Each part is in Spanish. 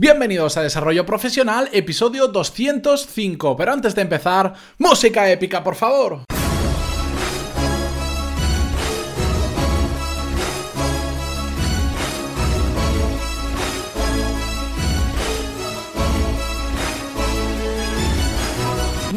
Bienvenidos a Desarrollo Profesional, episodio 205. Pero antes de empezar, música épica, por favor.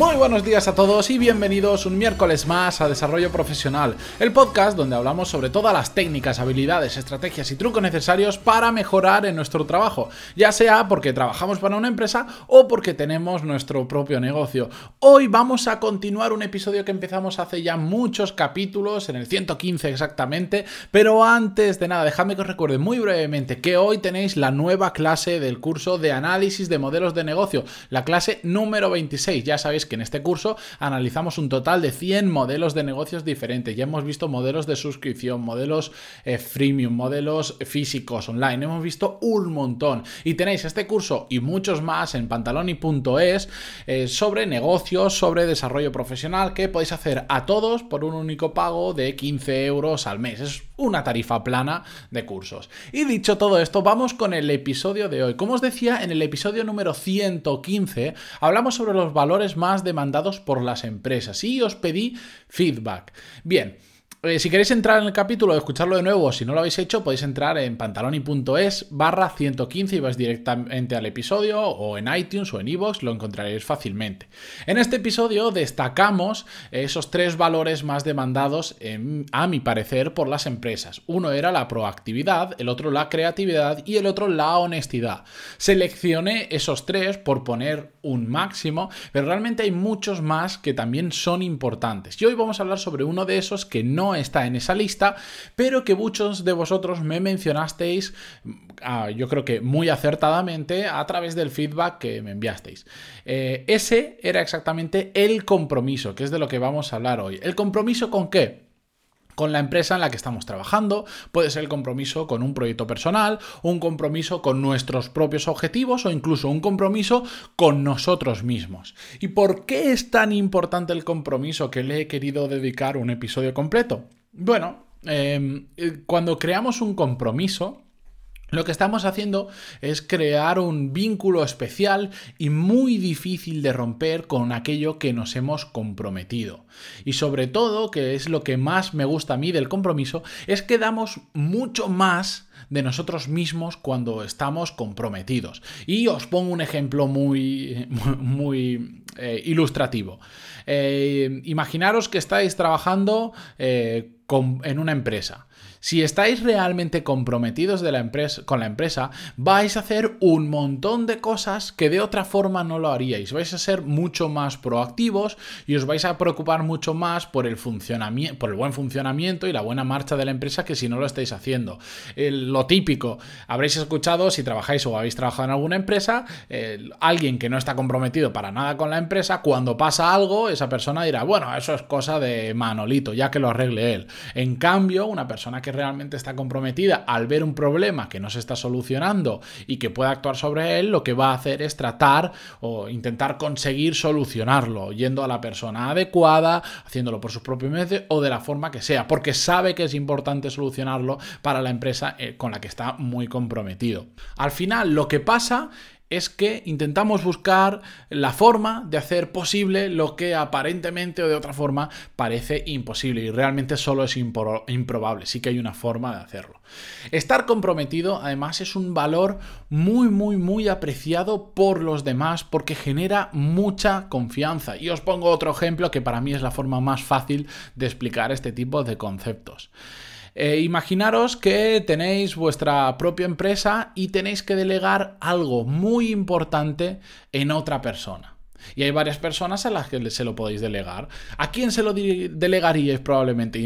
Muy buenos días a todos y bienvenidos un miércoles más a Desarrollo Profesional, el podcast donde hablamos sobre todas las técnicas, habilidades, estrategias y trucos necesarios para mejorar en nuestro trabajo, ya sea porque trabajamos para una empresa o porque tenemos nuestro propio negocio. Hoy vamos a continuar un episodio que empezamos hace ya muchos capítulos, en el 115 exactamente, pero antes de nada, dejadme que os recuerde muy brevemente que hoy tenéis la nueva clase del curso de análisis de modelos de negocio, la clase número 26, ya sabéis que en este curso analizamos un total de 100 modelos de negocios diferentes. Ya hemos visto modelos de suscripción, modelos eh, freemium, modelos físicos online. Hemos visto un montón. Y tenéis este curso y muchos más en pantaloni.es eh, sobre negocios, sobre desarrollo profesional que podéis hacer a todos por un único pago de 15 euros al mes. Es una tarifa plana de cursos. Y dicho todo esto, vamos con el episodio de hoy. Como os decía, en el episodio número 115 hablamos sobre los valores más demandados por las empresas y os pedí feedback. Bien. Eh, si queréis entrar en el capítulo escucharlo de nuevo, si no lo habéis hecho, podéis entrar en pantaloni.es barra 115 y vais directamente al episodio o en iTunes o en iVoox, lo encontraréis fácilmente. En este episodio destacamos esos tres valores más demandados, a mi parecer, por las empresas. Uno era la proactividad, el otro la creatividad y el otro la honestidad. Seleccioné esos tres por poner un máximo, pero realmente hay muchos más que también son importantes. Y hoy vamos a hablar sobre uno de esos que no está en esa lista, pero que muchos de vosotros me mencionasteis, ah, yo creo que muy acertadamente, a través del feedback que me enviasteis. Eh, ese era exactamente el compromiso, que es de lo que vamos a hablar hoy. ¿El compromiso con qué? Con la empresa en la que estamos trabajando, puede ser el compromiso con un proyecto personal, un compromiso con nuestros propios objetivos o incluso un compromiso con nosotros mismos. ¿Y por qué es tan importante el compromiso que le he querido dedicar un episodio completo? Bueno, em, eh, cuando creamos un compromiso, lo que estamos haciendo es crear un vínculo especial y muy difícil de romper con aquello que nos hemos comprometido. Y sobre todo, que es lo que más me gusta a mí del compromiso, es que damos mucho más de nosotros mismos cuando estamos comprometidos. Y os pongo un ejemplo muy, muy eh, ilustrativo. Eh, imaginaros que estáis trabajando eh, en una empresa. Si estáis realmente comprometidos de la empresa, con la empresa, vais a hacer un montón de cosas que de otra forma no lo haríais. Vais a ser mucho más proactivos y os vais a preocupar mucho más por el, por el buen funcionamiento y la buena marcha de la empresa que si no lo estáis haciendo. Lo típico, habréis escuchado si trabajáis o habéis trabajado en alguna empresa, alguien que no está comprometido para nada con la empresa, cuando pasa algo, esa persona dirá, bueno, eso es cosa de Manolito, ya que lo arregle él. En cambio, una persona que realmente está comprometida al ver un problema que no se está solucionando y que pueda actuar sobre él, lo que va a hacer es tratar o intentar conseguir solucionarlo, yendo a la persona adecuada, haciéndolo por sus propios medios o de la forma que sea, porque sabe que es importante solucionarlo para la empresa eh, con la que está muy comprometido. Al final, lo que pasa es que intentamos buscar la forma de hacer posible lo que aparentemente o de otra forma parece imposible y realmente solo es improbable, sí que hay una forma de hacerlo. Estar comprometido además es un valor muy muy muy apreciado por los demás porque genera mucha confianza y os pongo otro ejemplo que para mí es la forma más fácil de explicar este tipo de conceptos. Eh, imaginaros que tenéis vuestra propia empresa y tenéis que delegar algo muy importante en otra persona. Y hay varias personas a las que se lo podéis delegar. ¿A quién se lo delegaríais probablemente?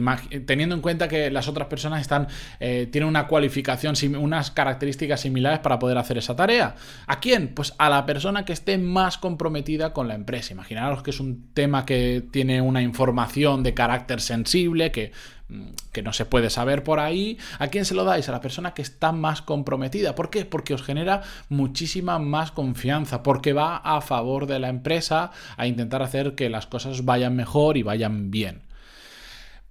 teniendo en cuenta que las otras personas están, eh, tienen una cualificación, unas características similares para poder hacer esa tarea. ¿A quién? Pues a la persona que esté más comprometida con la empresa. Imaginaros que es un tema que tiene una información de carácter sensible, que que no se puede saber por ahí, ¿a quién se lo dais? A la persona que está más comprometida. ¿Por qué? Porque os genera muchísima más confianza, porque va a favor de la empresa a intentar hacer que las cosas vayan mejor y vayan bien.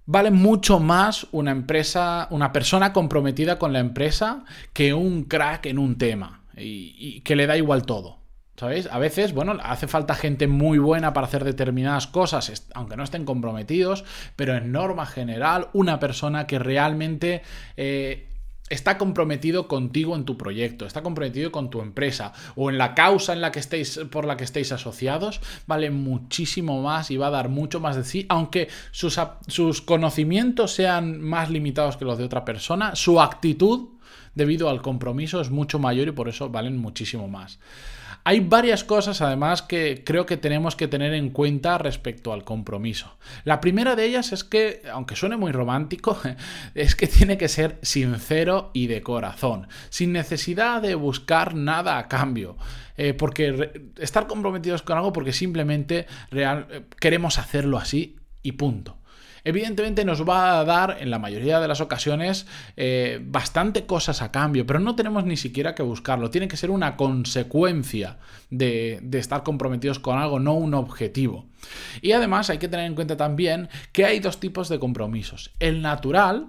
Vale mucho más una empresa, una persona comprometida con la empresa que un crack en un tema. y, que le da igual todo. ¿Sabéis? A veces, bueno, hace falta gente muy buena para hacer determinadas cosas, aunque no estén comprometidos, pero en norma general, una persona que realmente eh, está comprometido contigo en tu proyecto, está comprometido con tu empresa o en la causa en la que estéis, por la que estéis asociados, vale muchísimo más y va a dar mucho más de sí, aunque sus, sus conocimientos sean más limitados que los de otra persona, su actitud debido al compromiso es mucho mayor y por eso valen muchísimo más. Hay varias cosas además que creo que tenemos que tener en cuenta respecto al compromiso. La primera de ellas es que, aunque suene muy romántico, es que tiene que ser sincero y de corazón, sin necesidad de buscar nada a cambio. Eh, porque estar comprometidos con algo porque simplemente eh, queremos hacerlo así y punto evidentemente nos va a dar en la mayoría de las ocasiones eh, bastante cosas a cambio, pero no tenemos ni siquiera que buscarlo. Tiene que ser una consecuencia de, estar comprometidos con algo, no un objetivo. Y además hay que tener en cuenta también que hay dos tipos de compromisos. El natural,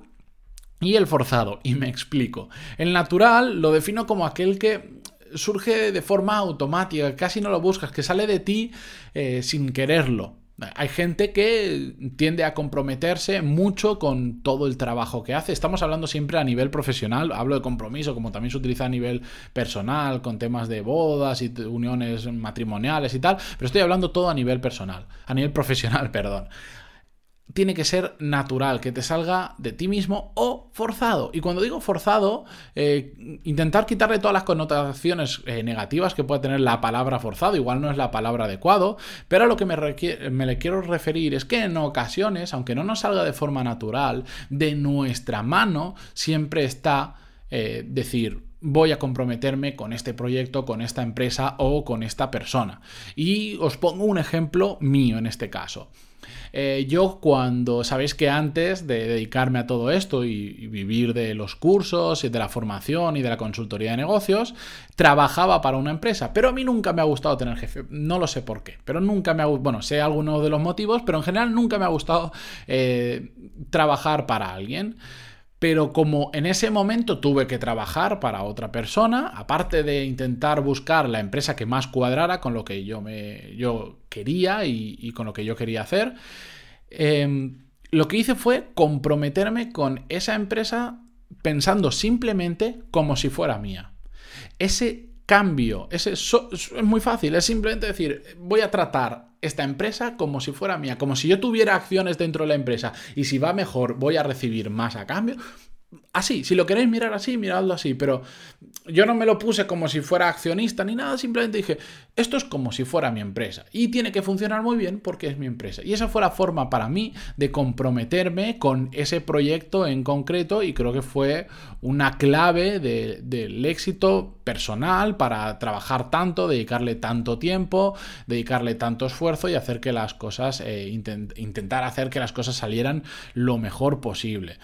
y el forzado, y me explico. El natural lo defino como aquel que surge de forma automática, casi no lo buscas, que sale de ti eh, sin quererlo. Hay gente que tiende a comprometerse mucho con todo el trabajo que hace. Estamos hablando siempre a nivel profesional, hablo de compromiso, como también se utiliza a nivel personal, con temas de bodas y uniones matrimoniales y tal, pero estoy hablando todo a nivel personal, a nivel profesional, perdón tiene que ser natural, que te salga de ti mismo o forzado. Y cuando digo forzado, eh, intentar quitarle todas las connotaciones eh, negativas que puede tener la palabra forzado, igual no es la palabra adecuado, pero a lo que me, me le quiero referir es que en ocasiones, aunque no nos salga de forma natural, de nuestra mano siempre está eh, decir, voy a comprometerme con este proyecto, con esta empresa o con esta persona. Y os pongo un ejemplo mío en este caso. Eh, yo cuando, sabéis que antes de dedicarme a todo esto y, vivir de los cursos y de la formación y de la consultoría de negocios, trabajaba para una empresa, pero a mí nunca me ha gustado tener jefe, no lo sé por qué, pero nunca me ha bueno, sé algunos de los motivos, pero en general nunca me ha gustado eh, trabajar para alguien. Pero como en ese momento tuve que trabajar para otra persona, aparte de intentar buscar la empresa que más cuadrara con lo que yo, me, yo quería y, con lo que yo quería hacer, em, lo que hice fue comprometerme con esa empresa pensando simplemente como si fuera mía. Ese cambio, ese es muy fácil, es simplemente decir, voy a tratar esta empresa como si fuera mía, como si yo tuviera acciones dentro de la empresa y si va mejor voy a recibir más a cambio. Así, si lo queréis mirar así, miradlo así, pero yo no me lo puse como si fuera accionista ni nada, simplemente dije, esto es como si fuera mi empresa y tiene que funcionar muy bien porque es mi empresa. Y esa fue la forma para mí de comprometerme con ese proyecto en concreto y creo que fue una clave del éxito personal para trabajar tanto, dedicarle tanto tiempo, dedicarle tanto esfuerzo y hacer que las cosas, eh, intentar hacer que las cosas salieran lo mejor posible.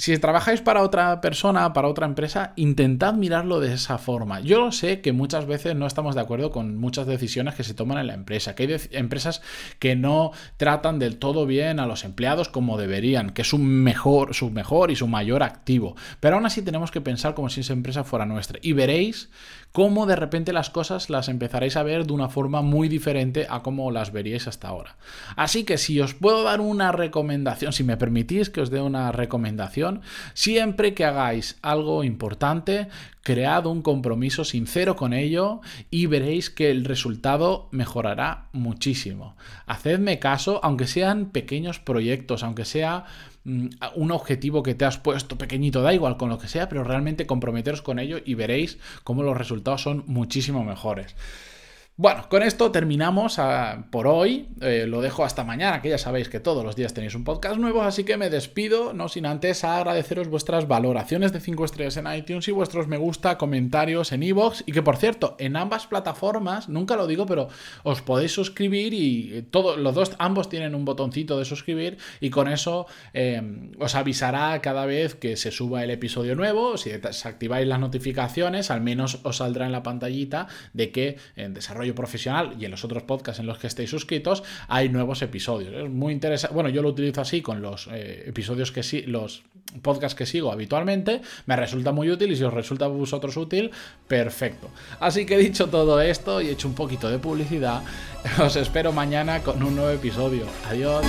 Si trabajáis para otra persona, para otra empresa, intentad mirarlo de esa forma. Yo sé que muchas veces no estamos de acuerdo con muchas decisiones que se toman en la empresa, que hay empresas que no tratan del todo bien a los empleados como deberían, que es su mejor, su mejor y su mayor activo. Pero aún así tenemos que pensar como si esa empresa fuera nuestra. Y veréis cómo de repente las cosas las empezaréis a ver de una forma muy diferente a como las veríais hasta ahora. Así que si os puedo dar una recomendación, si me permitís que os dé una recomendación, siempre que hagáis algo importante, cread un compromiso sincero con ello y veréis que el resultado mejorará muchísimo. Hacedme caso, aunque sean pequeños proyectos, aunque sea Mm, un objetivo que te has puesto pequeñito, da igual con lo que sea, pero realmente comprometeros con ello y veréis cómo los resultados son muchísimo mejores. Bueno, con esto terminamos ah, por hoy. Eh, lo dejo hasta mañana, que ya sabéis que todos los días tenéis un podcast nuevo, así que me despido, no sin antes agradeceros vuestras valoraciones de 5 estrellas en iTunes y vuestros me gusta, comentarios en iVoox. Y que por cierto, en ambas plataformas, nunca lo digo, pero os podéis suscribir y todos los dos, ambos tienen un botoncito de suscribir y con eso em, os avisará cada vez que se suba el episodio nuevo. Si desactiváis las notificaciones, al menos os saldrá en la pantallita de que en desarrollo Profesional y en los otros podcasts en los que estéis suscritos hay nuevos episodios. Es muy interesante. Bueno, yo lo utilizo así con los eh, episodios que sí, los podcasts que sigo habitualmente. Me resulta muy útil y si os resulta a vosotros útil, perfecto. Así que dicho todo esto y hecho un poquito de publicidad, os espero mañana con un nuevo episodio. Adiós.